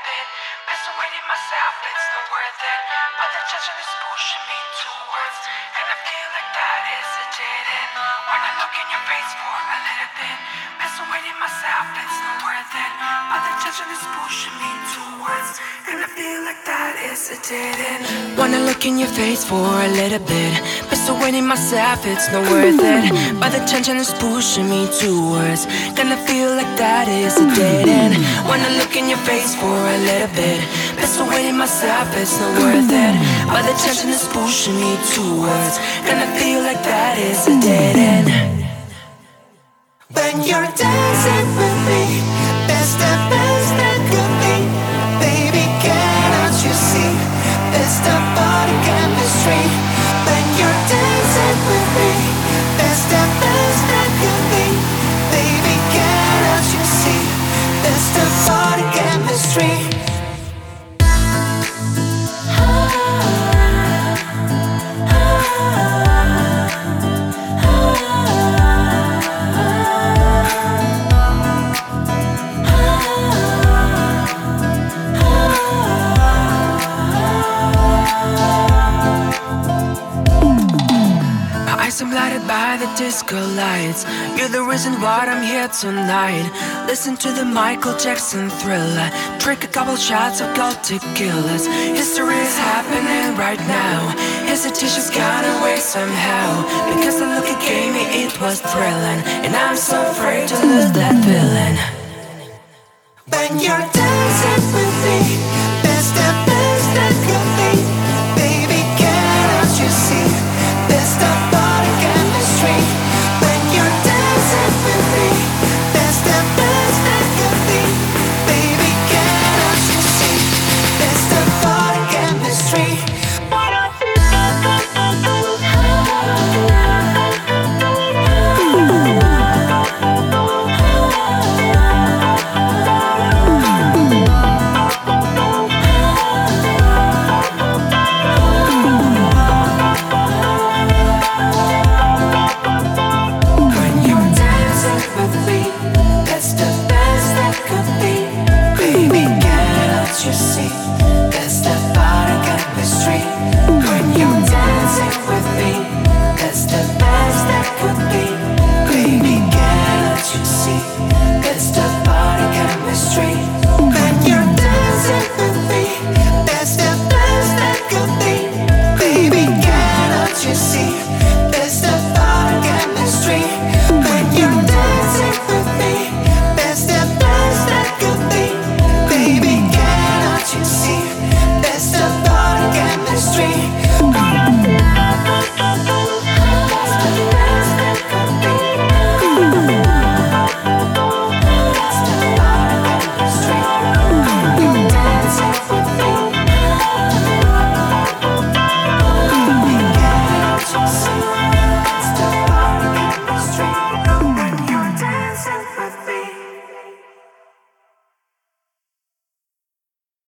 bit. Persuading myself it's not worth it. But the tension is pushing me towards. And I feel like that is a dead end. When I look in your face for a little bit. Persuading myself it's not worth it. But the tension is pushing me towards. And I feel like that is a dead end. Wanna look in your face for a little bit. Persuading myself it's not worth it. But the tension is pushing me towards. Gonna feel like that is a dead end. Wanna look in your face for a little bit. Persuading myself it's not worth it. But the tension is pushing me towards. Gonna feel like that is a dead end. When you're dancing chemistry. Disco lights. You're the reason why I'm here tonight. Listen to the Michael Jackson thriller. Drink a couple shots of gold tequilas. History is happening right now. Hesitation's gone away somehow. Because the look it gave me, it was thrilling. And I'm so afraid to lose that feeling. When you're